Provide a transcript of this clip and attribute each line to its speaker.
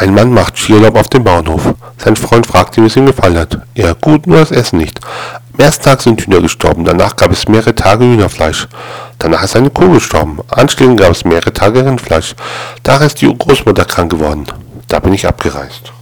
Speaker 1: Ein Mann macht Skiurlaub auf dem Bauernhof. Sein Freund fragt ihn, wie es ihm gefallen hat. Ja, gut, nur das Essen nicht. Am ersten Tag sind Hühner gestorben, danach gab es mehrere Tage Hühnerfleisch. Danach ist eine Kuh gestorben. Anschließend gab es mehrere Tage Rindfleisch. Danach ist die Großmutter krank geworden. Da bin ich abgereist.